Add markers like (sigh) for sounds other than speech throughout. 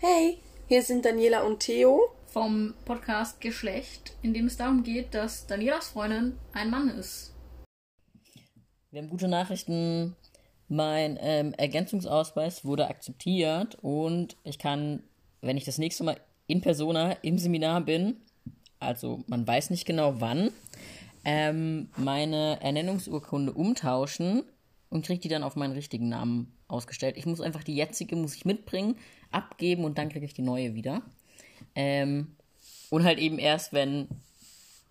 Hey, hier sind Daniela und Theo. vom Podcast Geschlecht, in dem es darum geht, dass Danielas Freundin ein Mann ist. Wir haben gute Nachrichten. Mein ähm, Ergänzungsausweis wurde akzeptiert und ich kann, wenn ich das nächste Mal in Persona im Seminar bin, also man weiß nicht genau wann, ähm, meine Ernennungsurkunde umtauschen und kriege die dann auf meinen richtigen Namen ausgestellt. Ich muss einfach die jetzige muss ich mitbringen, abgeben und dann kriege ich die neue wieder. Ähm, und halt eben erst, wenn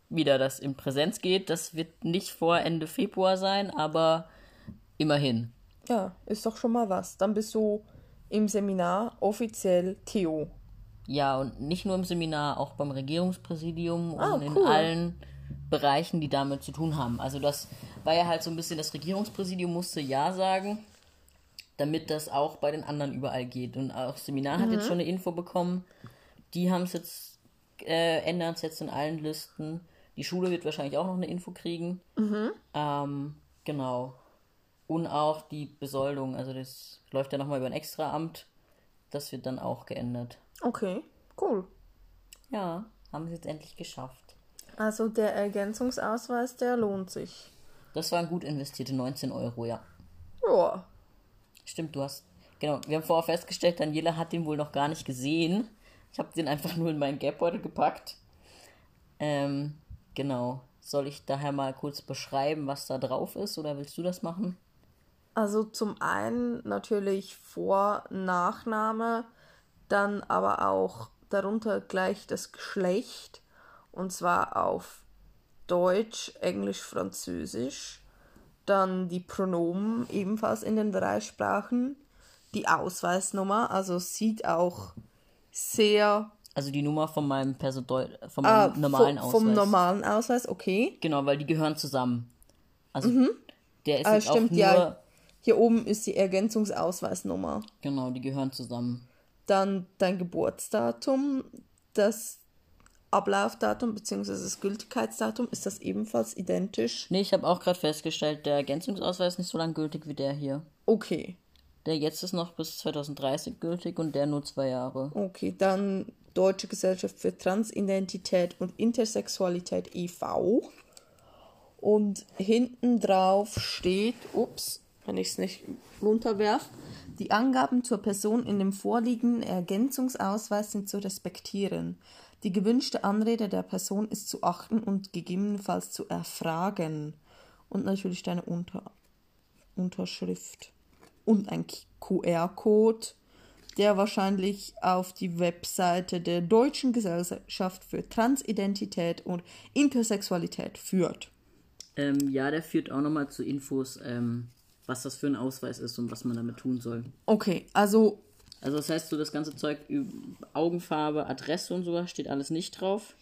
wieder das in Präsenz geht. Das wird nicht vor Ende Februar sein, aber immerhin. Ja, ist doch schon mal was. Dann bist du im Seminar offiziell Theo. Ja, und nicht nur im Seminar, auch beim Regierungspräsidium und Ah, in cool. allen Bereichen, die damit zu tun haben. Also das war ja halt so ein bisschen, das Regierungspräsidium musste Ja sagen, damit das auch bei den anderen überall geht. Und auch Seminar hat jetzt schon eine Info bekommen. Die haben es jetzt, äh, ändern es jetzt in allen Listen. Die Schule wird wahrscheinlich auch noch eine Info kriegen. Ähm, genau. Und auch die Besoldung, also das läuft ja nochmal über ein Extraamt. Das wird dann auch geändert. Okay, cool. Ja, haben sie jetzt endlich geschafft. Also der Ergänzungsausweis, der lohnt sich. Das waren gut investierte 19 Euro, ja. Ja. Stimmt, du hast. Genau, wir haben vorher festgestellt, Daniela hat den wohl noch gar nicht gesehen. Ich habe den einfach (laughs) nur in meinen Geldbeutel gepackt. Ähm, genau. Soll ich daher mal kurz beschreiben, was da drauf ist, oder willst du das machen? Also zum einen natürlich Vor-, Nachname, dann aber auch darunter gleich das Geschlecht und zwar auf Deutsch, Englisch, Französisch. Dann die Pronomen ebenfalls in den drei Sprachen. Die Ausweisnummer, also sieht auch sehr Also die Nummer von meinem, Perso von ah, meinem normalen vom, Ausweis. vom normalen Ausweis, okay. Genau, weil die gehören zusammen. Also der ist Ah, jetzt stimmt, auch nur. ja. Hier oben ist die Ergänzungsausweisnummer. Genau, die gehören zusammen. Dann dein Geburtsdatum, das Ablaufdatum bzw. das Gültigkeitsdatum, ist das ebenfalls identisch? Nee, ich habe auch gerade festgestellt, der Ergänzungsausweis ist nicht so lang gültig wie der hier. Okay, Der jetzt ist noch bis 2030 gültig und der nur zwei Jahre. okay. Dann Deutsche Gesellschaft für Transidentität und Intersexualität e.V. Und hinten drauf steht, ups, wenn ich es nicht runterwerf, die Angaben zur Person in dem vorliegenden Ergänzungsausweis sind zu respektieren. Die gewünschte Anrede der Person ist zu achten und gegebenenfalls zu erfragen. Und natürlich deine Unter Unterschrift. Und ein QR-Code, der wahrscheinlich auf die Webseite der Deutschen Gesellschaft für Transidentität und Intersexualität führt. Ähm, ja, der führt auch nochmal zu Infos, ähm, was das für ein Ausweis ist und was man damit tun soll. Okay, also Also das heißt, so das ganze Zeug, Augenfarbe, Adresse und sowas, steht alles nicht drauf.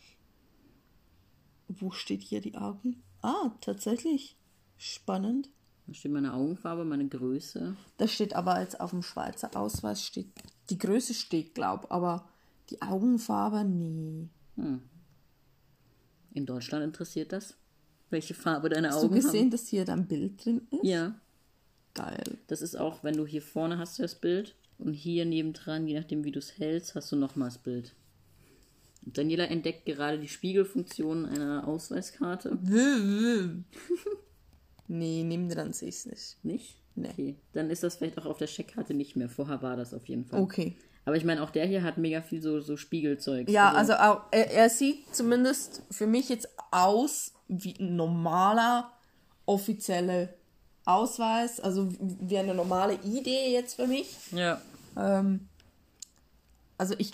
wo steht hier die Augen? Ah, tatsächlich. Spannend. Da steht meine Augenfarbe, meine Größe. Das steht aber jetzt auf dem Schweizer Ausweis steht die Größe steht, glaub, aber die Augenfarbe nee. In Deutschland interessiert das, welche Farbe deine Hast du Augen gesehen, haben. dass hier dein Bild drin ist? Ja, Geil. das ist auch, wenn du hier vorne hast du das Bild und hier nebendran, je nachdem wie du es hältst, hast du nochmal das Bild. Und Daniela entdeckt gerade die Spiegelfunktion einer Ausweiskarte. (laughs) nee, nimm dran sehe ich's nicht. Nicht? Nee. Okay, dann ist das vielleicht auch auf der Checkkarte nicht mehr. Vorher war das auf jeden Fall. Okay. Aber ich meine, auch der hier hat mega viel so, so Spiegelzeug. Ja, also auch, er, er sieht zumindest für mich jetzt aus wie ein normaler offizieller Ausweis, also wie eine normale Idee jetzt für mich. Ja. Ähm, also ich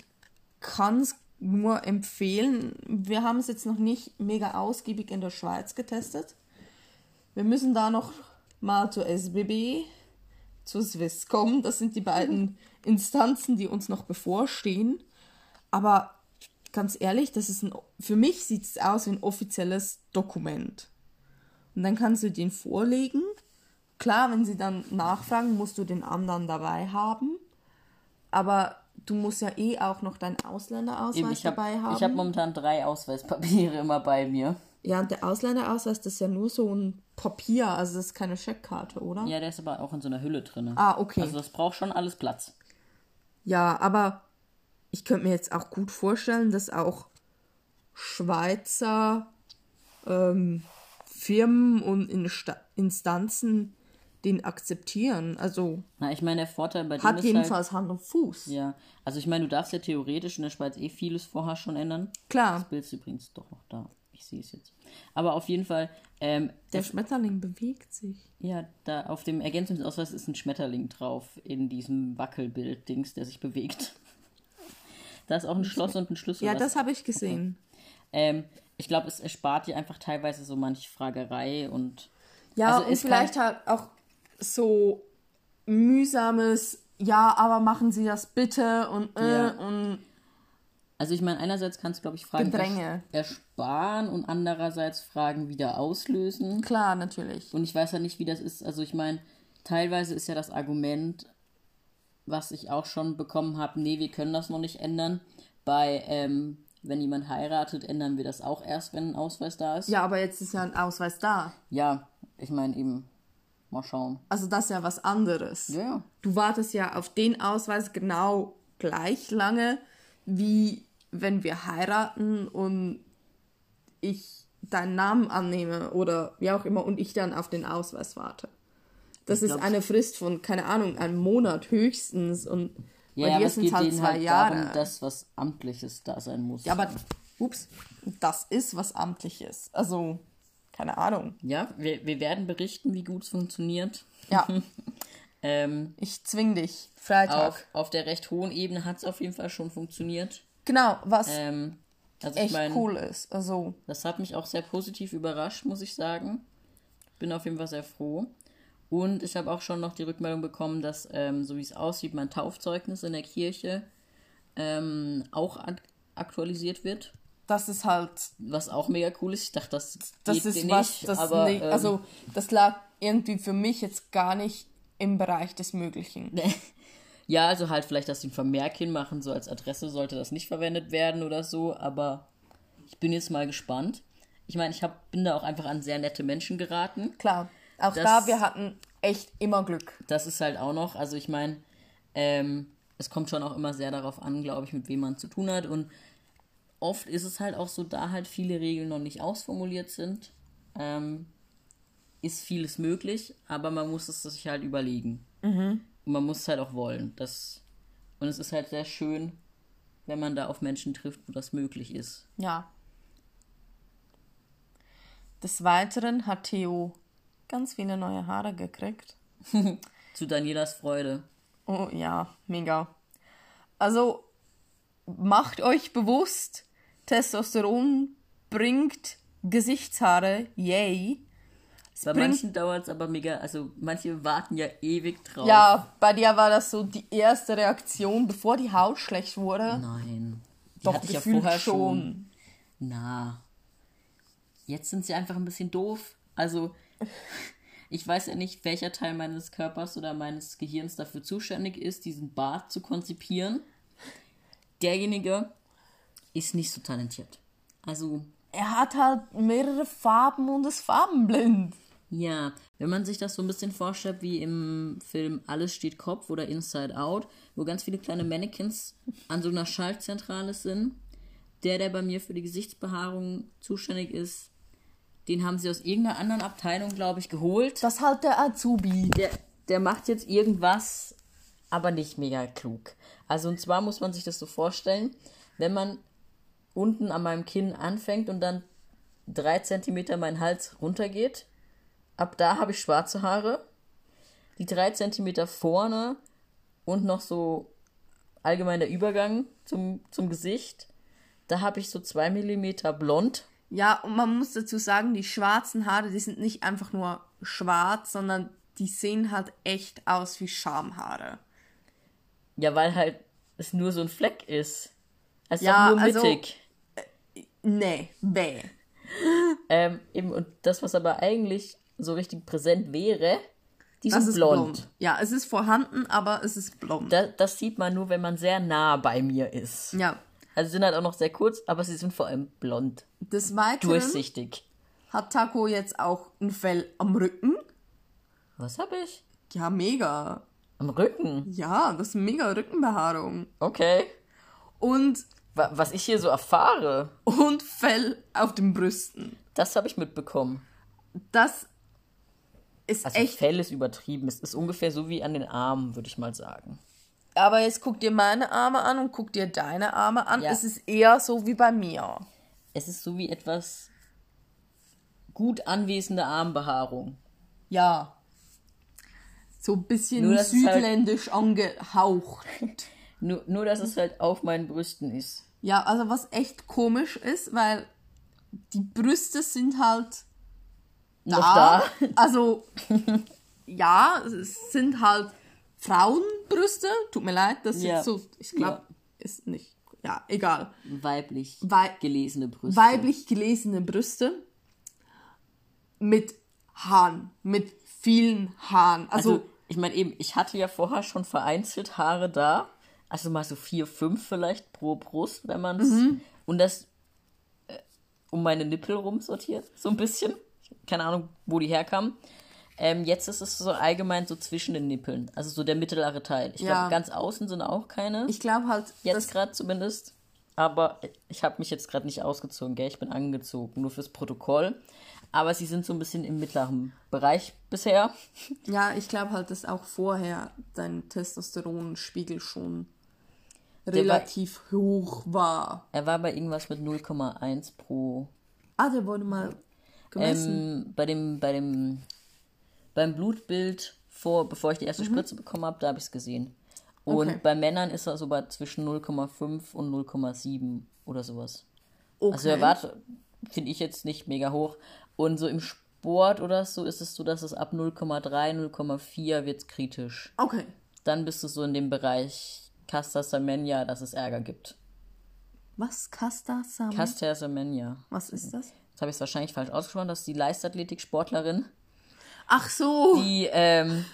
kann es nur empfehlen. Wir haben es jetzt noch nicht mega ausgiebig in der Schweiz getestet. Wir müssen da noch mal zur SBB, zur Swisscom. Das sind die beiden Instanzen, die uns noch bevorstehen. Aber ganz ehrlich, das ist ein, für mich sieht es aus wie ein offizielles Dokument. Und dann kannst du den vorlegen. Klar, wenn sie dann nachfragen, musst du den anderen dabei haben. Aber du musst ja eh auch noch deinen Ausländerausweis ich habe dabei haben. hab momentan drei Ausweispapiere immer bei mir. ja, und der Ausländerausweis, das ist ja nur so ein Papier, also das ist keine Checkkarte, oder? Ja, der ist aber auch in so einer Hülle drin. Ah, okay. Also das braucht schon alles Platz. Ja, aber ich könnte mir jetzt auch gut vorstellen, dass auch Schweizer ähm, Firmen und Insta Instanzen den akzeptieren. Also Na, ich meine, der Vorteil bei dem hat jedenfalls Hand und Fuß. halt, ja, also ich meine, du darfst ja theoretisch in der Schweiz eh vieles vorher schon ändern. Klar, Das Bild ist übrigens doch noch da. Ich sehe es jetzt. Aber auf jeden Fall, ähm, der Schmetterling bewegt sich. ja, da auf dem Ergänzungsausweis ist ein Schmetterling drauf in diesem Wackelbild-Dings, der sich bewegt. (laughs) Da ist auch ein Schloss und ein Schlüssel. Ja, das habe ich gesehen. Ähm, ich glaube, es erspart dir einfach teilweise so manch Fragerei und Ja, Also und vielleicht halt auch so mühsames, ja, aber machen Sie das bitte und äh, Ja. und Also ich meine, einerseits kannst du, glaube ich, Fragen Gedränge. ers- ersparen und andererseits Fragen wieder auslösen. klar, natürlich. Und ich weiß ja nicht, wie das ist. Also ich meine, teilweise ist ja das Argument, was ich auch schon bekommen habe, nee, wir können das noch nicht ändern. Bei, ähm, wenn jemand heiratet, ändern wir das auch erst, wenn ein Ausweis da ist. Ja, aber jetzt ist ja ein Ausweis da. Ja, ich meine eben, mal schauen. Also das ist ja was anderes. Ja, ja. Du wartest ja auf den Ausweis genau gleich lange, wie wenn wir heiraten und ich deinen Namen annehme oder wie auch immer und ich dann auf den Ausweis warte. Das Ich ist eine Frist von, keine Ahnung, einem Monat höchstens und Ja, bei dir sind es halt zwei halt Jahre. darum, dass was Amtliches da sein muss. ja, aber, ups, das ist was Amtliches. Also, keine Ahnung. Ja, wir, wir werden berichten, wie gut es funktioniert. Ja, (laughs) Ähm, ich zwing dich. Freitag. auf, auf der recht hohen Ebene hat es auf jeden Fall schon funktioniert. Genau, was Ähm, also ich echt meine, cool ist. Also, das hat mich auch sehr positiv überrascht, muss ich sagen. Bin auf jeden Fall sehr froh. Und ich habe auch schon noch die Rückmeldung bekommen, dass, ähm, so wie es aussieht, mein Taufzeugnis in der Kirche ähm, auch ak aktualisiert wird. Das ist halt Was auch mega cool ist. Ich dachte, das, Das geht ist nicht, was, das aber nicht, ähm, also das lag irgendwie für mich jetzt gar nicht im Bereich des Möglichen. (laughs) Ja, also halt vielleicht, dass sie ein Vermerk hinmachen, so als Adresse sollte das nicht verwendet werden oder so, aber ich bin jetzt mal gespannt. Ich meine, ich hab, bin da auch einfach an sehr nette Menschen geraten. Klar, auch Das- da, wir hatten echt immer Glück. Das ist halt auch noch, also ich meine, ähm, es kommt schon auch immer sehr darauf an, glaube ich, mit wem man zu tun hat und oft ist es halt auch so, da halt viele Regeln noch nicht ausformuliert sind, ähm, ist vieles möglich, aber man muss es sich halt überlegen. Und man muss es halt auch wollen. Das, und es ist halt sehr schön, wenn man da auf Menschen trifft, wo das möglich ist. Ja. Des Weiteren hat Theo ganz viele neue Haare gekriegt. (laughs) Zu Danielas Freude. Oh ja, mega. Also macht euch bewusst, Testosteron bringt Gesichtshaare, yay. Bei bringt- manchen dauert es aber mega, also manche warten ja ewig drauf. Ja, bei dir war das so die erste Reaktion, bevor die Haut schlecht wurde. Nein. Die Doch, hatte ich ja vorher schon. schon. Na. Jetzt sind sie einfach ein bisschen doof. Also, (laughs) ich weiß ja nicht, welcher Teil meines Körpers oder meines Gehirns dafür zuständig ist, diesen Bart zu konzipieren. Derjenige ist nicht so talentiert. Also, Er hat halt mehrere Farben und ist farbenblind. ja, wenn man sich das so ein bisschen vorstellt, wie im Film Alles steht Kopf oder Inside Out, wo ganz viele kleine Mannequins an so einer Schaltzentrale sind, der, der bei mir für die Gesichtsbehaarung zuständig ist, den haben sie aus irgendeiner anderen Abteilung, glaube ich, geholt. Das halt der Azubi. Der, der macht jetzt irgendwas, aber nicht mega klug. Also und zwar muss man sich das so vorstellen, wenn man unten an meinem Kinn anfängt und dann drei Zentimeter mein Hals runtergeht, ab da habe ich schwarze Haare. Die drei Zentimeter vorne und noch so allgemein der Übergang zum, zum Gesicht, da habe ich so zwei Millimeter blond. Ja, und man muss dazu sagen, die schwarzen Haare, die sind nicht einfach nur schwarz, sondern die sehen halt echt aus wie Schamhaare. Ja, weil halt es nur so ein Fleck ist. Es ist Ja, nur also- mittig. Nee, bäh. Ähm, eben, und das, was aber eigentlich so richtig präsent wäre, die Das sind ist blond. blond. Ja, es ist vorhanden, aber es ist blond. Da, das sieht man nur, wenn man sehr nah bei mir ist. ja. Also sie sind halt auch noch sehr kurz, aber sie sind vor allem blond. Des Weiteren Durchsichtig. hat Taco jetzt auch ein Fell am Rücken. Was habe ich? Ja, mega. Am Rücken. Ja, das ist mega Rückenbehaarung. Okay. und, Was ich hier so erfahre, und Fell auf den Brüsten. das habe ich mitbekommen. Das ist Also echt. Fell ist übertrieben. Es ist ungefähr so wie an den Armen, würde ich mal sagen. Aber jetzt guck dir meine Arme an und guck dir deine Arme an. Ja. Es ist eher so wie bei mir. Es ist so wie etwas gut anwesende Armbehaarung. Ja. So ein bisschen halt- südländisch angehaucht. (laughs) Nur, nur, dass es halt auf meinen Brüsten ist. Ja, also was echt komisch ist, weil die Brüste sind halt da. Noch da. Also, ja, es sind halt Frauenbrüste. Tut mir leid, das ist Ja. jetzt so, ich glaube, ist nicht, ja, egal. Weiblich Wei- gelesene Brüste. Weiblich gelesene Brüste mit Haaren, mit vielen Haaren. Also, Also, ich meine eben, ich hatte ja vorher schon vereinzelt Haare da. Also mal so vier, fünf vielleicht pro Brust, wenn man es. Und das äh, um meine Nippel rum sortiert, so ein bisschen. Keine Ahnung, wo die herkamen. Ähm, jetzt ist es so allgemein so zwischen den Nippeln. Also so der mittlere Teil. Ich Ja. glaube, ganz außen sind auch keine. ich glaube halt, jetzt gerade zumindest. Aber ich habe mich jetzt gerade nicht ausgezogen, gell? Ich bin angezogen, nur fürs Protokoll. Aber sie sind so ein bisschen im mittleren Bereich bisher. ja, ich glaube halt, dass auch vorher dein Testosteronspiegel schon war- relativ hoch war. Er war bei irgendwas mit 0,1 pro. Ah, der wurde mal gemessen. Ähm, bei dem, bei dem, beim Blutbild vor, bevor ich die erste Spritze bekommen habe, da habe ich es gesehen. Und Okay. bei Männern ist er so bei zwischen 0,5 und 0,7 oder sowas. okay. Also er war, finde ich jetzt nicht mega hoch. Und so im Sport oder so ist es so, dass es ab 0,3, 0,4 wird kritisch. Okay. Dann bist du so in dem Bereich Casta Semenya, dass es Ärger gibt. Was? Casta Sam? Casta Semenya. Was ist das? Jetzt habe ich es wahrscheinlich falsch ausgesprochen. Das ist die Leichtathletik-Sportlerin, Ach so, die, ähm,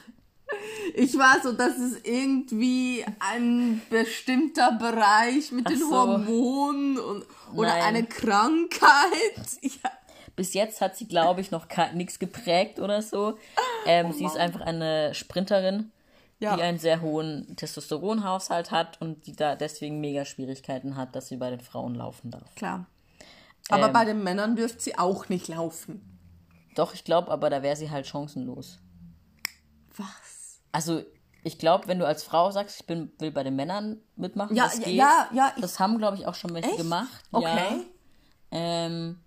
ich war so, das ist irgendwie ein bestimmter Bereich mit den so. Hormonen und, oder Nein. eine Krankheit. (laughs) Ja. bis jetzt hat sie, glaube ich, noch nichts geprägt oder so. Ähm, sie ist einfach eine Sprinterin, Ja. die einen sehr hohen Testosteronhaushalt hat und die da deswegen mega Schwierigkeiten hat, dass sie bei den Frauen laufen darf. Klar. Aber Ähm. bei den Männern dürfte sie auch nicht laufen. Doch, ich glaube, aber da wäre sie halt chancenlos. Was? Also, ich glaube, wenn du als Frau sagst, ich bin, will bei den Männern mitmachen, Ja, das ja, geht. ja, ja, ich- das haben, glaube ich, auch schon welche Echt? gemacht. Okay. Ja. Ähm,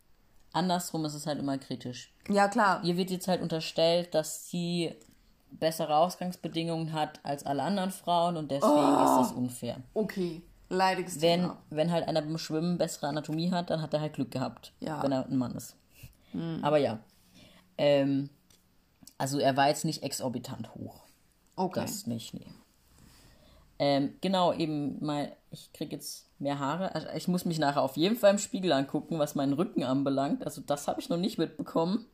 andersrum ist es halt immer kritisch. Ja, klar. Ihr wird jetzt halt unterstellt, dass sie bessere Ausgangsbedingungen hat als alle anderen Frauen und deswegen ist das unfair. Okay. Leidiges Wenn, Thema. wenn halt einer beim Schwimmen bessere Anatomie hat, dann hat er halt Glück gehabt, Ja. wenn er ein Mann ist. Aber ja. Ähm, also er war jetzt nicht exorbitant hoch. Okay. Das nicht, nee. Ähm, genau, eben mal, ich krieg jetzt mehr Haare. Also ich muss mich nachher auf jeden Fall im Spiegel angucken, was meinen Rücken anbelangt. Also das habe ich noch nicht mitbekommen.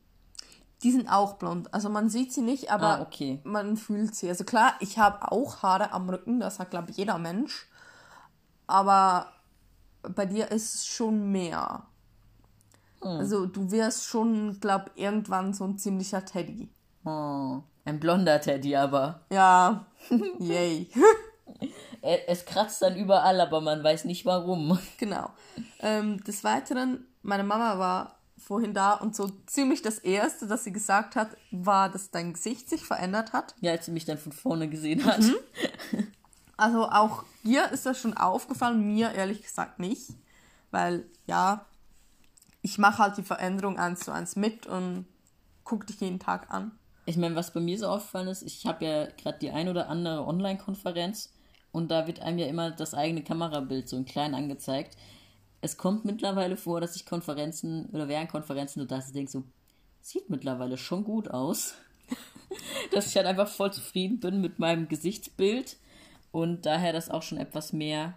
Die sind auch blond. Also man sieht sie nicht, aber Ah, okay. man fühlt sie. Also klar, ich habe auch Haare am Rücken, das hat, glaube ich, jeder Mensch. Aber bei dir ist es schon mehr. Hm. Also du wirst schon, glaube ich, irgendwann so ein ziemlicher Teddy. Oh, ein blonder Teddy, aber Ja, (laughs) yay. es kratzt dann überall, aber man weiß nicht warum. genau. Ähm, des Weiteren, meine Mama war vorhin da und so ziemlich das Erste, das sie gesagt hat, war, dass dein Gesicht sich verändert hat. Ja, als sie mich dann von vorne gesehen hat. Mhm. (laughs) Also auch ihr ist das schon aufgefallen, mir ehrlich gesagt nicht. Weil, ja, ich mache halt die Veränderung eins zu eins mit und guck dich jeden Tag an. Ich meine, was bei mir so aufgefallen ist, ich habe ja gerade die ein oder andere Online-Konferenz und da wird einem ja immer das eigene Kamerabild so in klein angezeigt. Es kommt mittlerweile vor, dass ich Konferenzen oder während Konferenzen da denke, so, sieht mittlerweile schon gut aus. (laughs) dass ich halt einfach voll zufrieden bin mit meinem Gesichtsbild und daher das auch schon etwas mehr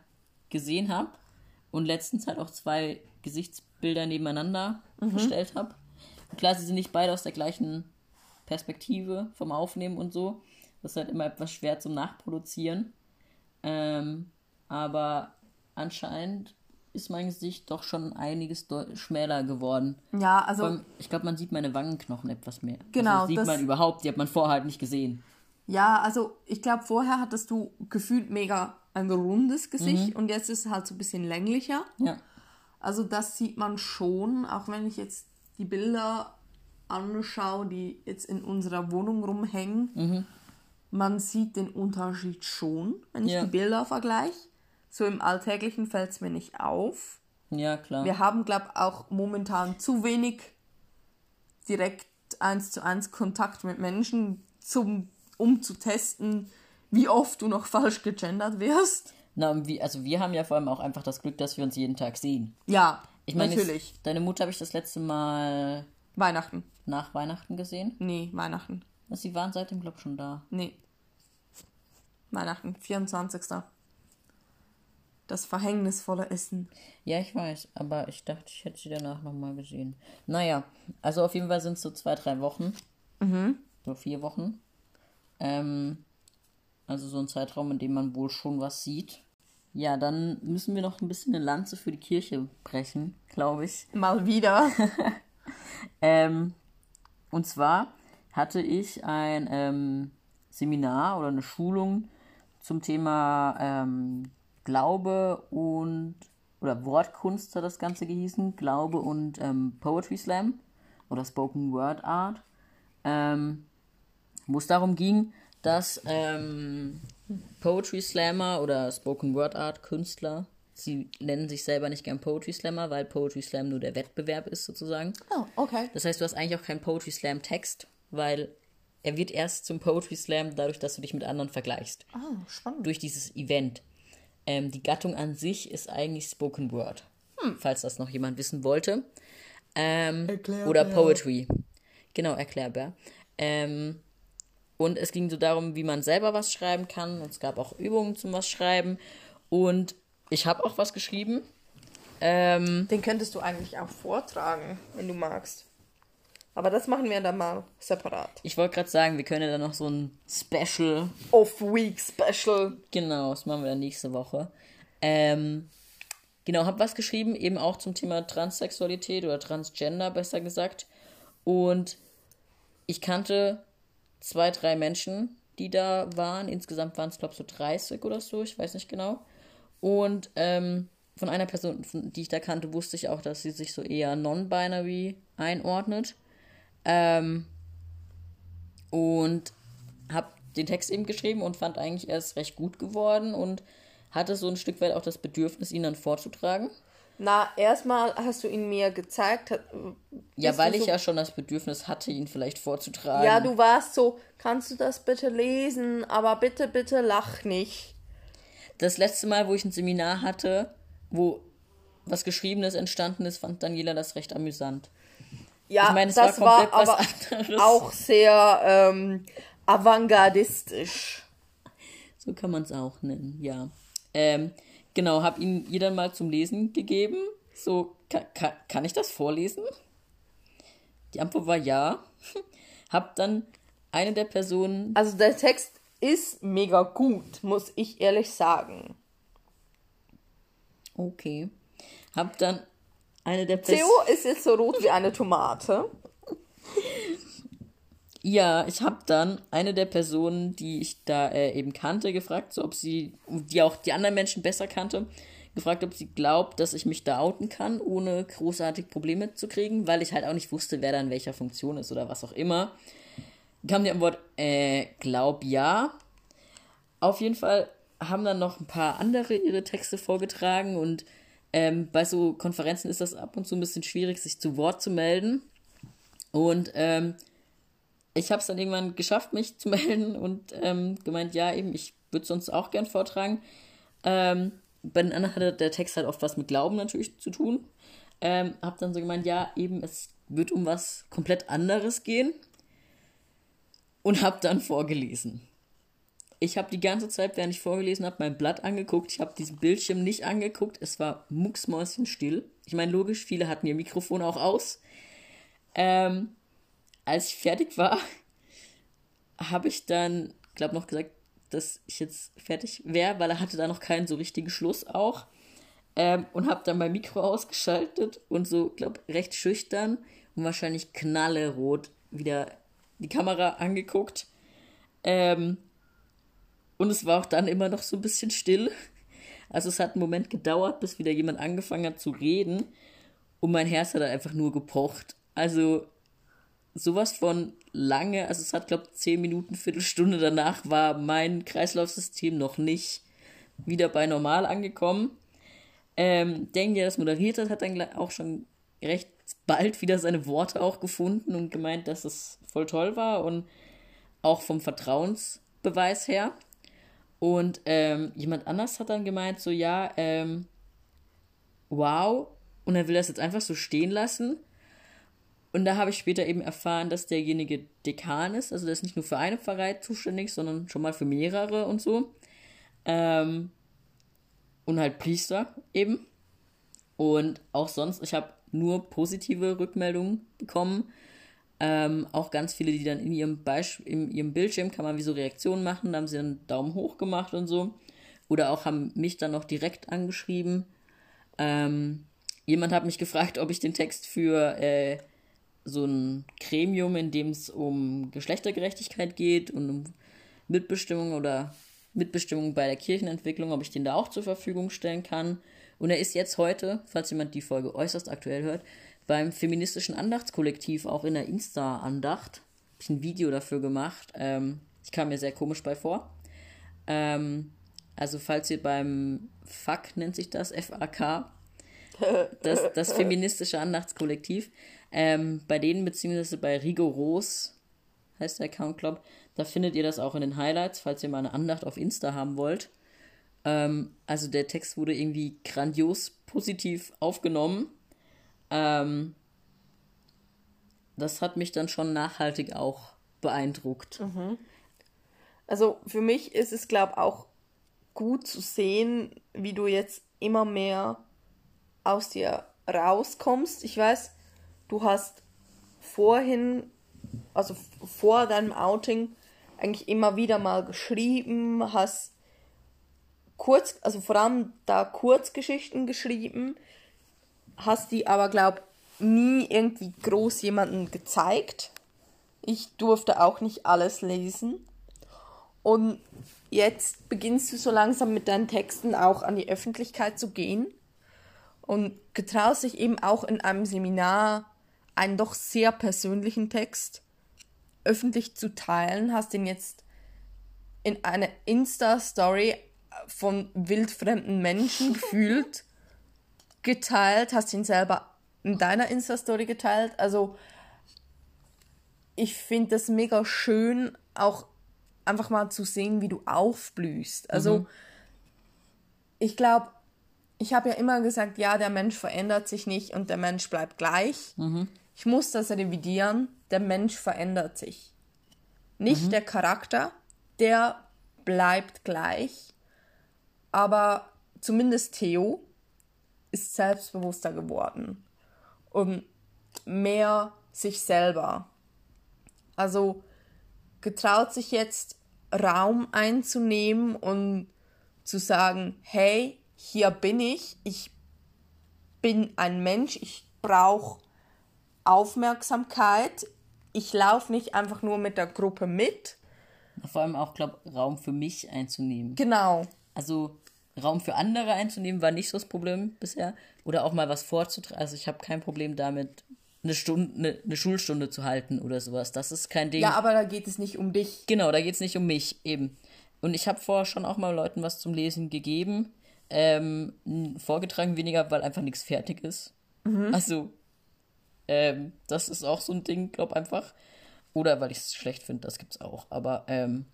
gesehen habe und letztens halt auch zwei Gesichtsbilder nebeneinander gestellt habe. Klar, sie sind nicht beide aus der gleichen Perspektive vom Aufnehmen und so. Das ist halt immer etwas schwer zum Nachproduzieren. Ähm, aber anscheinend ist mein Gesicht doch schon einiges schmäler geworden. Ja, also, allem, ich glaube, man sieht meine Wangenknochen etwas mehr. Genau, Also sieht das- man überhaupt, die hat man vorher halt nicht gesehen. ja, also ich glaube, vorher hattest du gefühlt mega ein rundes Gesicht und jetzt ist es halt so ein bisschen länglicher. Ja. Also das sieht man schon, auch wenn ich jetzt die Bilder anschaue, die jetzt in unserer Wohnung rumhängen. Mhm. Man sieht den Unterschied schon, wenn ich Ja. die Bilder vergleiche. So im Alltäglichen fällt es mir nicht auf. Ja, klar. Wir haben, glaube ich, auch momentan zu wenig direkt eins zu eins Kontakt mit Menschen, zum, um zu testen, wie oft du noch falsch gegendert wirst. Na, und wie, also wir haben ja vor allem auch einfach das Glück, dass wir uns jeden Tag sehen. Ja, Ich meine, natürlich. jetzt, deine Mutter habe ich das letzte Mal Weihnachten. nach Weihnachten gesehen. Nee, Weihnachten. Sie waren seitdem, glaube ich, schon da. Nee. Weihnachten, 24. Das verhängnisvolle Essen. Ja, ich weiß, aber ich dachte, ich hätte sie danach nochmal gesehen. Naja, also auf jeden Fall sind es so zwei, drei Wochen. So vier Wochen. Ähm, also so ein Zeitraum, in dem man wohl schon was sieht. Ja, dann müssen wir noch ein bisschen eine Lanze für die Kirche brechen, glaube ich. Mal wieder. (laughs) Ähm, und zwar hatte ich ein ähm, Seminar oder eine Schulung zum Thema ähm, Glaube und oder Wortkunst hat das Ganze gehießen, Glaube und ähm, Poetry Slam oder Spoken Word Art, ähm, wo es darum ging, dass ähm, Poetry Slammer oder Spoken Word Art Künstler, sie nennen sich selber nicht gern Poetry Slammer, weil Poetry Slam nur der Wettbewerb ist sozusagen. Oh, okay. Das heißt, du hast eigentlich auch keinen Poetry Slam Text, weil er wird erst zum Poetry Slam dadurch, dass du dich mit anderen vergleichst. Ah, spannend. Durch dieses Event. Ähm, die Gattung an sich ist eigentlich Spoken Word. Falls das noch jemand wissen wollte. Ähm, oder Poetry. Genau, erklärbar. Ähm, und es ging so darum, wie man selber was schreiben kann. Es gab auch Übungen zum was schreiben. Und ich habe auch was geschrieben. Ähm, Den könntest du eigentlich auch vortragen, wenn du magst. Aber das machen wir dann mal separat. ich wollte gerade sagen, wir können ja dann noch so ein Special Off-Week Special. Genau, das machen wir dann nächste Woche. Ähm, genau, habe was geschrieben, eben auch zum Thema Transsexualität oder Transgender, besser gesagt. Und ich kannte zwei, drei Menschen, die da waren. Insgesamt waren es, glaube ich, so 30 oder so, ich weiß nicht genau. Und ähm, von einer Person, die ich da kannte, wusste ich auch, dass sie sich so eher non-binary einordnet. Ähm, und habe den Text eben geschrieben und fand eigentlich, er ist recht gut geworden und hatte so ein Stück weit auch das Bedürfnis, ihn dann vorzutragen. Na, erstmal hast du ihn mir gezeigt. Ja, weil ich so, ja schon das Bedürfnis hatte, ihn vielleicht vorzutragen. Ja, du warst so, kannst du das bitte lesen, aber bitte, bitte lach nicht. Das letzte Mal, wo ich ein Seminar hatte, wo was Geschriebenes entstanden ist, fand Daniela das recht amüsant. Ja, Ich meine, das war war aber auch sehr ähm, avantgardistisch. So kann man es auch nennen, ja. Ähm, genau, habe ihn ihr dann mal zum Lesen gegeben. So, ka ka kann ich das vorlesen? Die Antwort war ja. (laughs) hab dann eine der Personen, Also der Text ist mega gut, muss ich ehrlich sagen. okay, hab dann eine der Theo ist jetzt so rot wie eine Tomate. (laughs) ja, ich hab dann eine der Personen, die ich da äh, eben kannte, gefragt, so ob sie, die auch die anderen Menschen besser kannte, gefragt, ob sie glaubt, dass ich mich da outen kann, ohne großartig Probleme zu kriegen, weil ich halt auch nicht wusste, wer da in welcher Funktion ist oder was auch immer. Kam die Antwort, äh, glaub ja. Auf jeden Fall haben dann noch ein paar andere ihre Texte vorgetragen und ähm, bei so Konferenzen ist das ab und zu ein bisschen schwierig, sich zu Wort zu melden. Und ähm, ich habe es dann irgendwann geschafft, mich zu (laughs) melden und ähm, gemeint, ja, eben, ich würde sonst auch gern vortragen. Ähm, bei den anderen hatte der Text halt oft was mit Glauben natürlich zu tun. Ähm, hab dann so gemeint, ja, eben, es wird um was komplett anderes gehen. Und hab dann vorgelesen. Ich habe die ganze Zeit, während ich vorgelesen habe, mein Blatt angeguckt. Ich habe diesen Bildschirm nicht angeguckt. Es war mucksmäuschenstill. Ich meine, logisch, viele hatten ihr Mikrofon auch aus. Ähm, als ich fertig war, (laughs) habe ich dann, glaube noch gesagt, dass ich jetzt fertig wäre, weil er hatte da noch keinen so richtigen Schluss auch. Ähm, und habe dann mein Mikro ausgeschaltet und so, glaube recht schüchtern und wahrscheinlich knallerot wieder die Kamera angeguckt. Ähm, Und es war auch dann immer noch so ein bisschen still. Also es hat einen Moment gedauert, bis wieder jemand angefangen hat zu reden. Und mein Herz hat einfach nur gepocht. Also sowas von lange, also es hat, glaube ich, zehn Minuten, Viertelstunde danach war mein Kreislaufsystem noch nicht wieder bei normal angekommen. Ähm, Deng, der das moderiert hat, hat dann auch schon recht bald wieder seine Worte auch gefunden und gemeint, dass es voll toll war und auch vom Vertrauensbeweis her. Und ähm, jemand anders hat dann gemeint, so ja, ähm, wow, und er will das jetzt einfach so stehen lassen. Und da habe ich später eben erfahren, dass derjenige Dekan ist, also der ist nicht nur für eine Pfarrei zuständig, sondern schon mal für mehrere und so. Ähm, und halt Priester eben. Und auch sonst, ich habe nur positive Rückmeldungen bekommen. Ähm, auch ganz viele, die dann in ihrem, in ihrem Bildschirm kann man wie so Reaktionen machen, da haben sie einen Daumen hoch gemacht und so. Oder auch haben mich dann noch direkt angeschrieben. Ähm, jemand hat mich gefragt, ob ich den Text für äh, so ein Gremium, in dem es um Geschlechtergerechtigkeit geht und um Mitbestimmung oder Mitbestimmung bei der Kirchenentwicklung, ob ich den da auch zur Verfügung stellen kann. Und er ist jetzt heute, falls jemand die Folge äußerst aktuell hört, beim feministischen Andachtskollektiv auch in der Insta-Andacht. Habe ich ein Video dafür gemacht. Ähm, ich kam mir sehr komisch bei vor. Ähm, also falls ihr beim FAK nennt sich das, FAK, (laughs) das, das feministische Andachtskollektiv, ähm, bei denen beziehungsweise bei Rigoros heißt der Account, glaube da findet ihr das auch in den Highlights, falls ihr mal eine Andacht auf Insta haben wollt. Ähm, also der Text wurde irgendwie grandios positiv aufgenommen. Ähm, das hat mich dann schon nachhaltig auch beeindruckt. Mhm. Also für mich ist es, glaube ich, auch gut zu sehen, wie du jetzt immer mehr aus dir rauskommst. Ich weiß, du hast vorhin, also vor deinem Outing, eigentlich immer wieder mal geschrieben, hast kurz, also vor allem da Kurzgeschichten geschrieben, hast die aber, glaub, nie irgendwie groß jemanden gezeigt. Ich durfte auch nicht alles lesen. Und jetzt beginnst du so langsam mit deinen Texten auch an die Öffentlichkeit zu gehen und getraust dich eben auch in einem Seminar einen doch sehr persönlichen Text öffentlich zu teilen, hast ihn jetzt in eine Insta-Story von wildfremden Menschen (laughs) gefühlt geteilt, hast ihn selber in deiner Insta-Story geteilt. Also ich finde das mega schön, auch einfach mal zu sehen, wie du aufblühst. Also mhm. ich glaube, ich habe ja immer gesagt, ja, der Mensch verändert sich nicht und der Mensch bleibt gleich. Mhm. Ich muss das revidieren. Der Mensch verändert sich. Nicht mhm. der Charakter, der bleibt gleich. Aber zumindest Theo ist selbstbewusster geworden und mehr sich selber. Also getraut sich jetzt Raum einzunehmen und zu sagen, hey, hier bin ich, ich bin ein Mensch, ich brauche Aufmerksamkeit. Ich laufe nicht einfach nur mit der Gruppe mit. Vor allem auch, glaube Raum für mich einzunehmen. Genau. Also Raum für andere einzunehmen war nicht so das Problem bisher. Oder auch mal was vorzutragen. Also ich habe kein Problem damit, eine Stunde, eine, eine, Schulstunde zu halten oder sowas. Das ist kein Ding. Ja, aber da geht es nicht um dich. Genau, da geht es nicht um mich, eben. Und ich habe vorher schon auch mal Leuten was zum Lesen gegeben. Ähm, vorgetragen weniger, weil einfach nichts fertig ist. Mhm. Also ähm, das ist auch so ein Ding, glaub einfach. Oder weil ich es schlecht finde, das gibt's auch. Aber, ähm,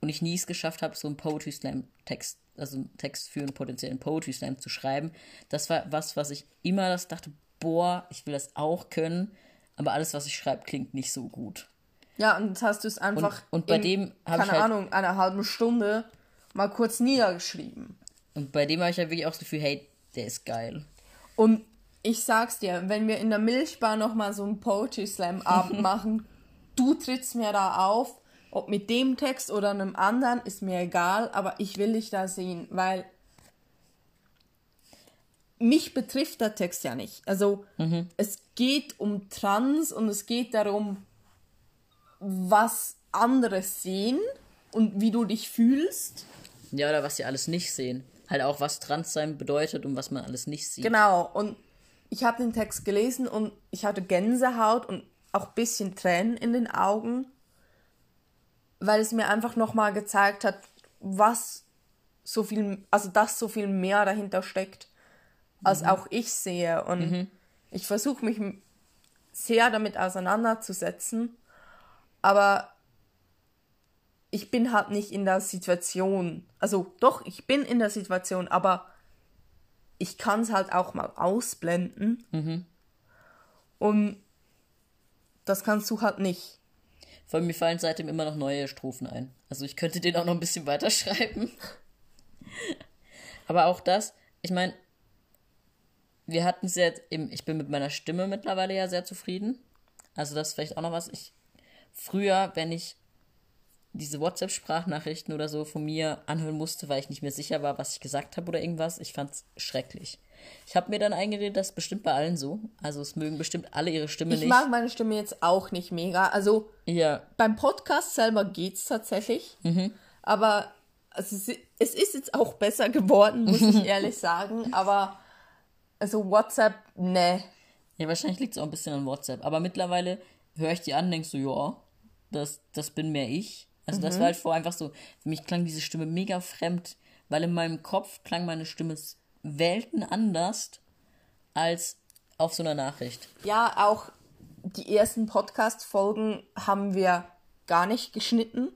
und ich nie es geschafft habe, so einen Poetry Slam Text, also einen Text für einen potenziellen Poetry Slam zu schreiben. Das war was, was ich immer das dachte, boah, ich will das auch können. Aber alles, was ich schreibe, klingt nicht so gut. Ja, und jetzt hast du es einfach. Und, und bei in, dem habe ich. Keine halt, Ahnung, einer halben Stunde mal kurz niedergeschrieben. Und bei dem habe ich ja halt wirklich auch das Gefühl, hey, der ist geil. Und ich sag's dir, wenn wir in der Milchbar nochmal so einen Poetry Slam Abend (laughs) machen, du trittst mir da auf, ob mit dem Text oder einem anderen, ist mir egal, aber ich will dich da sehen, weil mich betrifft der Text ja nicht. Also mhm. es geht um Trans und es geht darum, was andere sehen und wie du dich fühlst. Ja, oder was sie alles nicht sehen. Halt auch, was Transsein bedeutet und was man alles nicht sieht. Genau, und ich habe den Text gelesen und ich hatte Gänsehaut und auch ein bisschen Tränen in den Augen, weil es mir einfach nochmal gezeigt hat, was so viel, also dass so viel mehr dahinter steckt, als auch ich sehe. Und ich versuche mich sehr damit auseinanderzusetzen, aber ich bin halt nicht in der Situation. Also doch, ich bin in der Situation, aber ich kann es halt auch mal ausblenden. Und das kannst du halt nicht. Vor allem mir fallen seitdem immer noch neue Strophen ein. Also ich könnte den auch noch ein bisschen weiterschreiben. Aber auch das, ich meine, wir hatten es jetzt eben, ich bin mit meiner Stimme mittlerweile ja sehr zufrieden. Also das ist vielleicht auch noch was. Ich früher, wenn ich diese WhatsApp-Sprachnachrichten oder so von mir anhören musste, weil ich nicht mehr sicher war, was ich gesagt habe oder irgendwas, ich fand's schrecklich. Ich habe mir dann eingeredet, das ist bestimmt bei allen so. Also es mögen bestimmt alle ihre Stimme Ich nicht. mag meine Stimme jetzt auch nicht mega. Also ja, beim Podcast selber geht's tatsächlich. Aber also, es es ist jetzt auch besser geworden, muss ich (laughs) ehrlich sagen. Aber also WhatsApp, ne. Ja, wahrscheinlich liegt es auch ein bisschen an WhatsApp. Aber mittlerweile höre ich die an und denkst so, ja, das, das bin mehr ich. Also das war halt vorher einfach so, für mich klang diese Stimme mega fremd, weil in meinem Kopf klang meine Stimme Welten anders als auf so einer Nachricht. Ja, auch die ersten Podcast-Folgen haben wir gar nicht geschnitten.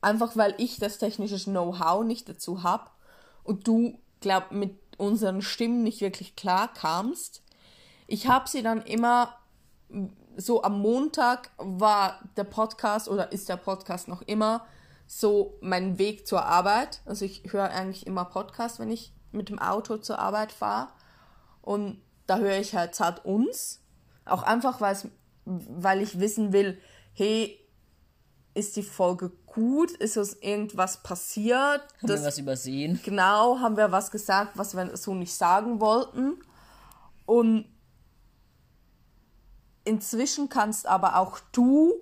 Einfach weil ich das technische Know-how nicht dazu habe und du, glaub, mit unseren Stimmen nicht wirklich klar kamst. Ich habe sie dann immer so am Montag war der Podcast oder ist der Podcast noch immer so mein Weg zur Arbeit. Also ich höre eigentlich immer Podcast, wenn ich mit dem Auto zur Arbeit fahre. Und da höre ich halt zart uns. Auch einfach, weil ich wissen will, hey, ist die Folge gut? Ist uns irgendwas passiert? Haben wir was übersehen? Genau, haben wir was gesagt, was wir so nicht sagen wollten. Und inzwischen kannst aber auch du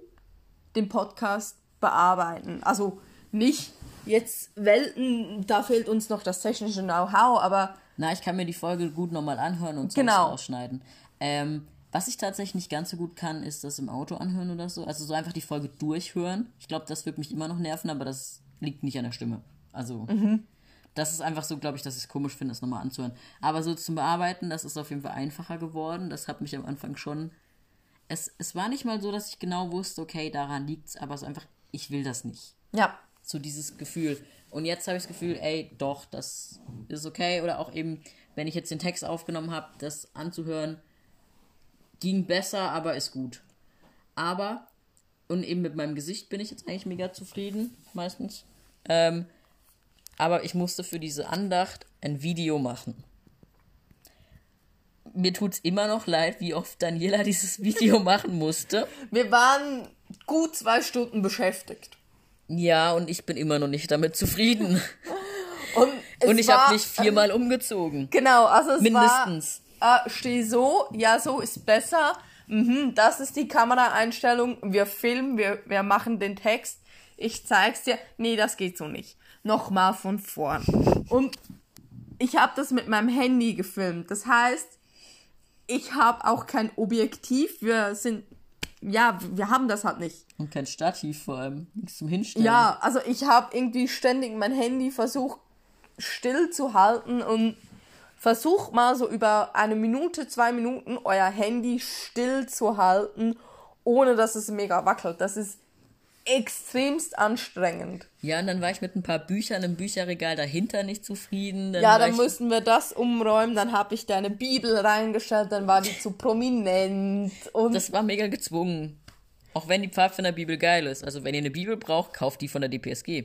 den Podcast bearbeiten. Also nicht jetzt Welten, da fehlt uns noch das technische Know-how, aber Na, ich kann mir die Folge gut nochmal anhören und sonst Genau. rausschneiden. Ähm, was ich tatsächlich nicht ganz so gut kann, ist das im Auto anhören oder so. Also so einfach die Folge durchhören. Ich glaube, das wird mich immer noch nerven, aber das liegt nicht an der Stimme. Also das ist einfach so, glaube ich, dass ich es komisch finde, das nochmal anzuhören. Aber so zum Bearbeiten, das ist auf jeden Fall einfacher geworden. Das hat mich am Anfang schon. Es, es war nicht mal so, dass ich genau wusste, okay, daran liegt's, aber es ist einfach, ich will das nicht ja, so dieses Gefühl. Und jetzt habe ich das Gefühl, ey, doch, das ist okay. Oder auch eben, wenn ich jetzt den Text aufgenommen habe, das anzuhören, ging besser, aber ist gut. Aber, und eben mit meinem Gesicht bin ich jetzt eigentlich mega zufrieden, meistens. Ähm, aber ich musste für diese Andacht ein Video machen. Mir tut's immer noch leid, wie oft Daniela dieses Video (laughs) machen musste. wir waren gut zwei Stunden beschäftigt. Ja, und ich bin immer noch nicht damit zufrieden. (laughs) Und, Und ich habe mich viermal umgezogen. Genau, also es Mindestens. war, äh, steh so, ja, so ist besser. Mhm, das ist die Kameraeinstellung. Wir filmen, wir, wir machen den Text. Ich zeig's dir. Nee, das geht so nicht. Nochmal von vorn. Und ich habe das mit meinem Handy gefilmt. Das heißt, ich habe auch kein Objektiv. Wir sind, ja, wir haben das halt nicht. Und kein Stativ vor allem. Nichts zum Hinstellen. Ja, also ich habe irgendwie ständig mein Handy versucht still zu halten und versucht mal so über eine Minute, zwei Minuten euer Handy still zu halten, ohne dass es mega wackelt. Das ist extremst anstrengend. Ja, und dann war ich mit ein paar Büchern im Bücherregal dahinter nicht zufrieden. Dann Ja, dann müssen wir das umräumen, dann habe ich deine Bibel reingestellt, dann war die zu prominent und Das war mega gezwungen. Auch wenn die Pfadfinderbibel geil ist. Also wenn ihr eine Bibel braucht, kauft die von der DPSG.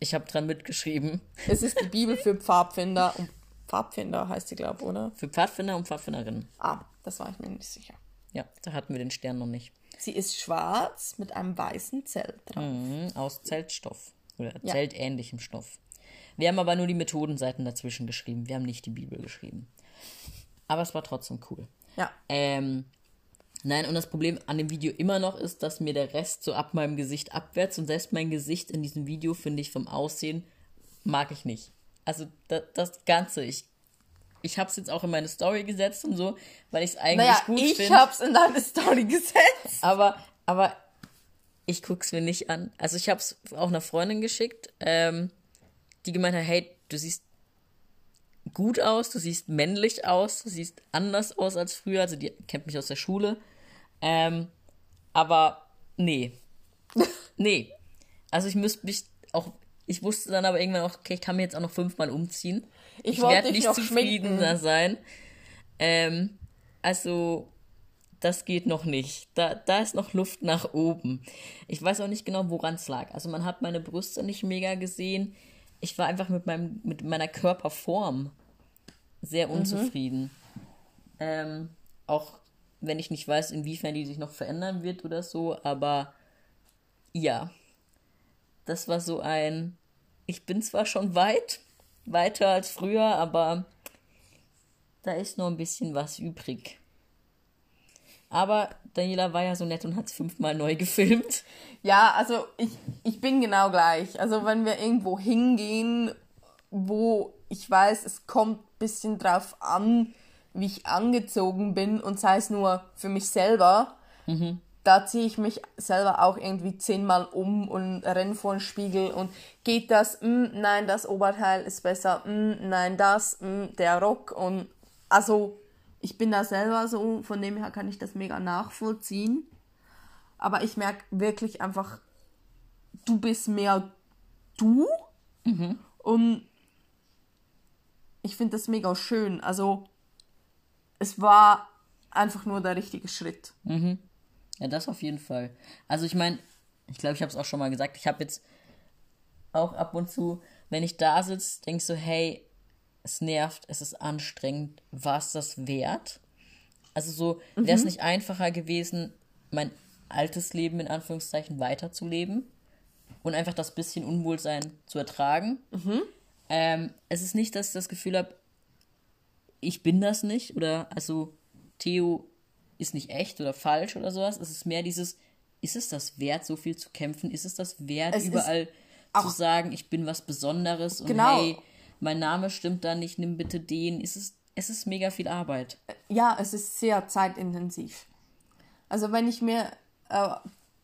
Ich habe dran mitgeschrieben. es ist die Bibel für Pfadfinder und Pfadfinder heißt die, glaube ich, oder? Für Pfadfinder und Pfadfinderinnen. Ah, das war ich mir nicht sicher. Ja, da hatten wir den Stern noch nicht. Sie ist schwarz mit einem weißen Zelt drauf. Mhm, aus Zeltstoff. Oder Ja. zeltähnlichem Stoff. Wir haben aber nur die Methodenseiten dazwischen geschrieben. Wir haben nicht die Bibel geschrieben. Aber es war trotzdem cool. Ja. Ähm, Nein, und das Problem an dem Video immer noch ist, dass mir der Rest so ab meinem Gesicht abwärts und selbst mein Gesicht in diesem Video finde ich vom Aussehen mag ich nicht. Also das, das Ganze, ich, ich habe es jetzt auch in meine Story gesetzt und so, weil ich es eigentlich Naja, gut ich finde. hab's in deine Story gesetzt. Aber, aber ich guck's mir nicht an. Also ich habe es auch einer Freundin geschickt, ähm, die gemeint hat, hey, du siehst gut aus, du siehst männlich aus, du siehst anders aus als früher. Also die kennt mich aus der Schule. Ähm, aber nee. (laughs) nee. Also ich müsste mich auch, ich wusste dann aber irgendwann auch, okay, ich kann mir jetzt auch noch fünfmal umziehen. Ich Ich werde nicht zufriedener schminken. sein. Ähm, also, das geht noch nicht. Da, da ist noch Luft nach oben. Ich weiß auch nicht genau, woran es lag. Also, man hat meine Brüste nicht mega gesehen. Ich war einfach mit, meinem, mit meiner Körperform sehr unzufrieden. Ähm, auch wenn ich nicht weiß, inwiefern die sich noch verändern wird oder so. Aber ja, das war so ein. Ich bin zwar schon weit, weiter als früher, aber da ist noch ein bisschen was übrig. Aber Daniela war ja so nett und hat es fünfmal neu gefilmt. Ja, also ich, ich bin genau gleich. Also wenn wir irgendwo hingehen, wo ich weiß, es kommt ein bisschen drauf an, wie ich angezogen bin und sei es nur für mich selber, da ziehe ich mich selber auch irgendwie zehnmal um und renne vor den Spiegel und geht das, mm, nein, das Oberteil ist besser, mm, nein, das, mm, der Rock und also ich bin da selber so, von dem her kann ich das mega nachvollziehen. Aber ich merke wirklich einfach, du bist mehr du. Und ich finde das mega schön. Also, es war einfach nur der richtige Schritt. Ja, das auf jeden Fall. Also ich meine, ich glaube, ich habe es auch schon mal gesagt, ich habe jetzt auch ab und zu, wenn ich da sitze, denke so, hey, es nervt, es ist anstrengend, war es das wert? Also so, wäre es nicht einfacher gewesen, mein altes Leben in Anführungszeichen weiterzuleben und einfach das bisschen Unwohlsein zu ertragen. Ähm, es ist nicht, dass ich das Gefühl habe, ich bin das nicht oder also Theo ist nicht echt oder falsch oder sowas. Es ist mehr dieses, ist es das wert, so viel zu kämpfen? Ist es das wert, Es überall zu sagen, ich bin was Besonderes und Genau. hey, mein Name stimmt da nicht, nimm bitte den. Es ist, es ist mega viel Arbeit. Ja, es ist sehr zeitintensiv. Also wenn ich mir äh,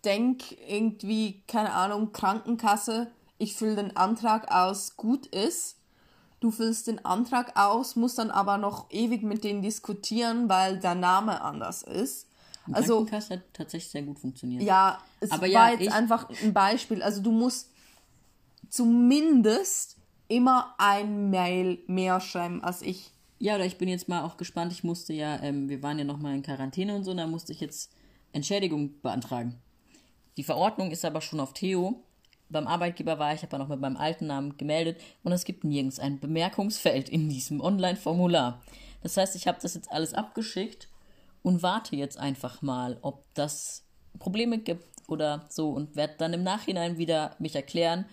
denke, irgendwie, keine Ahnung, Krankenkasse, ich fülle den Antrag aus, gut ist. Du füllst den Antrag aus, musst dann aber noch ewig mit denen diskutieren, weil der Name anders ist. Also Krankenkasse hat tatsächlich sehr gut funktioniert. ja, es Aber war ja, jetzt einfach ein Beispiel. Also du musst zumindest immer ein Mail mehr schreiben als ich. Ja, oder ich bin jetzt mal auch gespannt. Ich musste ja, ähm, wir waren ja noch mal in Quarantäne und so, da musste ich jetzt Entschädigung beantragen. Die Verordnung ist aber schon auf Theo. Beim Arbeitgeber war ich aber noch mit meinem alten Namen gemeldet und es gibt nirgends ein Bemerkungsfeld in diesem Online-Formular. Das heißt, ich habe das jetzt alles abgeschickt und warte jetzt einfach mal, ob das Probleme gibt oder so und werde dann im Nachhinein wieder mich erklären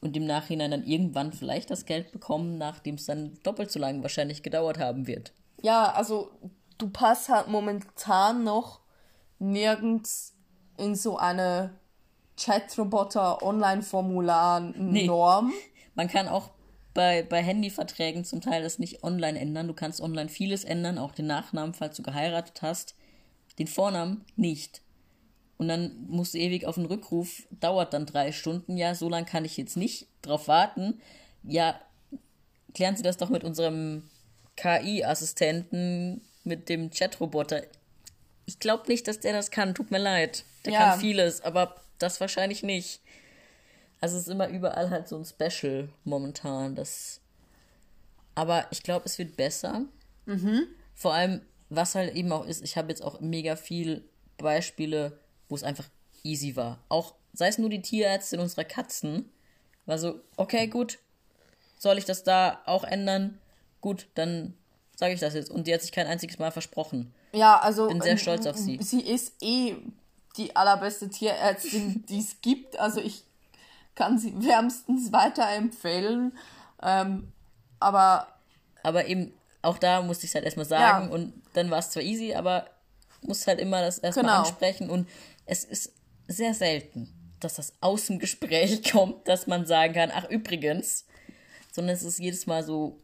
und im Nachhinein dann irgendwann vielleicht das Geld bekommen, nachdem es dann doppelt so lange wahrscheinlich gedauert haben wird. Ja, also du passt halt momentan noch nirgends in so eine Chatroboter-Online-Formular-Norm. Man kann auch bei, bei Handyverträgen zum Teil das nicht online ändern. Du kannst online vieles ändern, auch den Nachnamen, falls du geheiratet hast. Den Vornamen nicht. Und dann musst du ewig auf einen Rückruf, dauert dann drei Stunden. Ja, so lange kann ich jetzt nicht drauf warten. Ja, klären Sie das doch mit unserem KI-Assistenten, mit dem Chatroboter. Ich glaube nicht, dass der das kann. Tut mir leid. Der Ja. kann vieles, aber das wahrscheinlich nicht. Also es ist immer überall halt so ein Special momentan. Das aber ich glaube, es wird besser. Vor allem, was halt eben auch ist, ich habe jetzt auch mega viel Beispiele, wo es einfach easy war. Auch sei es nur die Tierärztin unserer Katzen, war so, okay, gut, soll ich das da auch ändern? Gut, dann sage ich das jetzt. Und die hat sich kein einziges Mal versprochen. Ja, also. Bin sehr ähm, stolz auf sie. Sie ist eh die allerbeste Tierärztin, (laughs) die es gibt. Also ich kann sie wärmstens weiterempfehlen. Ähm, aber Aber eben, auch da musste ich es halt erstmal sagen. Ja. Und dann war es zwar easy, aber muss halt immer das erstmal Genau. ansprechen und es ist sehr selten, dass das aus dem Gespräch (laughs) kommt, dass man sagen kann, ach übrigens, sondern es ist jedes Mal so,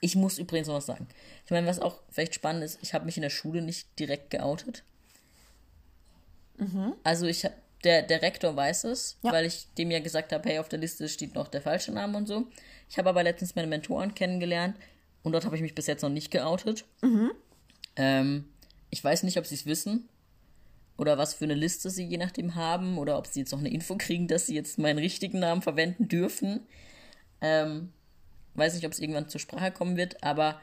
ich muss übrigens noch was sagen. Ich meine, was auch vielleicht spannend ist, ich habe mich in der Schule nicht direkt geoutet. Also ich hab, der, der Rektor weiß es, Ja. weil ich dem ja gesagt habe, hey, auf der Liste steht noch der falsche Name und so. Ich habe aber letztens meine Mentoren kennengelernt und dort habe ich mich bis jetzt noch nicht geoutet. Ähm, ich weiß nicht, ob sie es wissen oder was für eine Liste sie je nachdem haben oder ob sie jetzt noch eine Info kriegen, dass sie jetzt meinen richtigen Namen verwenden dürfen. Ähm, weiß nicht, ob es irgendwann zur Sprache kommen wird, aber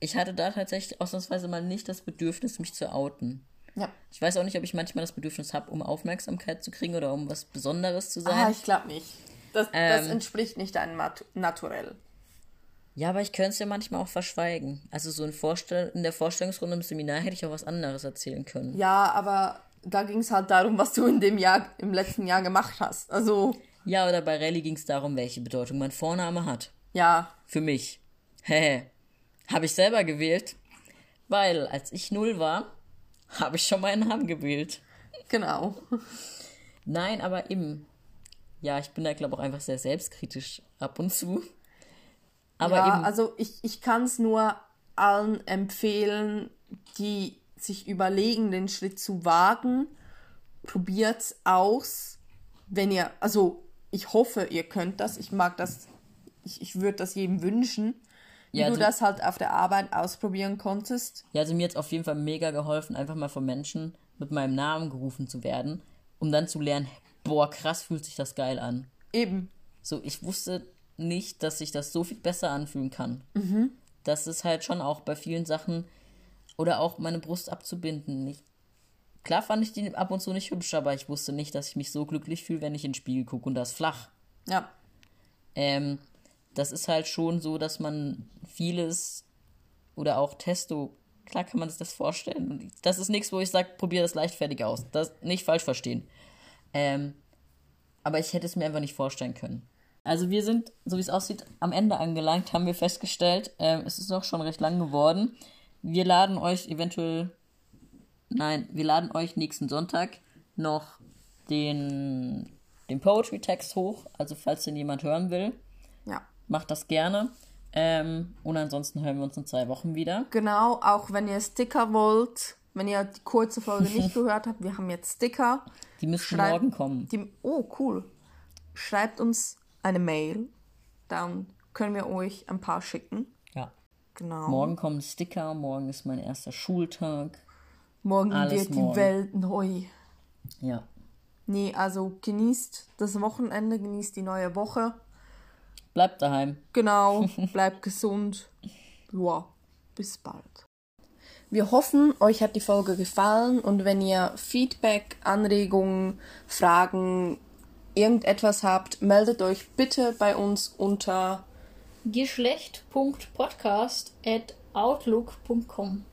ich hatte da tatsächlich ausnahmsweise mal nicht das Bedürfnis, mich zu outen. Ja. Ich weiß auch nicht, ob ich manchmal das Bedürfnis habe, um Aufmerksamkeit zu kriegen oder um was Besonderes zu sein. Ah, ich glaube nicht. Das, das Ähm. entspricht nicht deinem Nat Naturell. Ja, aber ich könnte es ja manchmal auch verschweigen. Also so in, Vorstell in der Vorstellungsrunde im Seminar hätte ich auch was anderes erzählen können. Ja, aber da ging es halt darum, was du in dem Jahr, im letzten Jahr gemacht hast. Also, Ja, oder bei Rallye ging es darum, welche Bedeutung mein Vorname hat. ja, Für mich. Hä? Habe ich selber gewählt? Weil, als ich null war, habe ich schon meinen Namen gewählt. genau. Nein, aber eben. Ja, ich bin da, glaube ich, auch einfach sehr selbstkritisch ab und zu. Aber ja, eben. also ich, ich kann es nur allen empfehlen, die sich überlegen, den Schritt zu wagen. Probiert's aus. Wenn ihr, also ich hoffe, ihr könnt das. Ich mag das, ich, ich würde das jedem wünschen, wie Ja, du also- das halt auf der Arbeit ausprobieren konntest. Ja, also mir hat es auf jeden Fall mega geholfen, einfach mal von Menschen mit meinem Namen gerufen zu werden, um dann zu lernen, boah, krass fühlt sich das geil an. Eben. So, ich wusste nicht, dass sich das so viel besser anfühlen kann. Das ist halt schon auch bei vielen Sachen oder auch meine Brust abzubinden. Ich, klar fand ich die ab und zu nicht hübsch, aber ich wusste nicht, dass ich mich so glücklich fühle, wenn ich in den Spiegel gucke und das flach. Ja. Ähm, das ist halt schon so, dass man vieles oder auch Testo, klar kann man sich das vorstellen. Das ist nichts, wo ich sage, probiere das leichtfertig aus. Das nicht falsch verstehen. Ähm, aber ich hätte es mir einfach nicht vorstellen können. Also wir sind, so wie es aussieht, am Ende angelangt, haben wir festgestellt. Ähm, es ist noch schon recht lang geworden. Wir laden euch eventuell, nein, wir laden euch nächsten Sonntag noch den, den Poetry-Text hoch. Also falls den jemand hören will. Macht das gerne. Ähm, und ansonsten hören wir uns in zwei Wochen wieder. Genau, auch wenn ihr Sticker wollt, wenn ihr die kurze Folge nicht (laughs) gehört habt, wir haben jetzt Sticker. Die müssen Schreib- morgen kommen. Die, oh, cool. Schreibt uns eine Mail, dann können wir euch ein paar schicken. Ja. Genau. Morgen kommen Sticker, morgen ist mein erster Schultag. Morgen alles wird die morgen. Welt neu. Ja. Nee, also genießt das Wochenende, genießt die neue Woche. Bleibt daheim. Genau, (laughs) bleibt gesund. Ja, bis bald. Wir hoffen, euch hat die Folge gefallen und wenn ihr Feedback, Anregungen, Fragen, irgendetwas habt, meldet euch bitte bei uns unter Geschlecht.podcast at outlook.com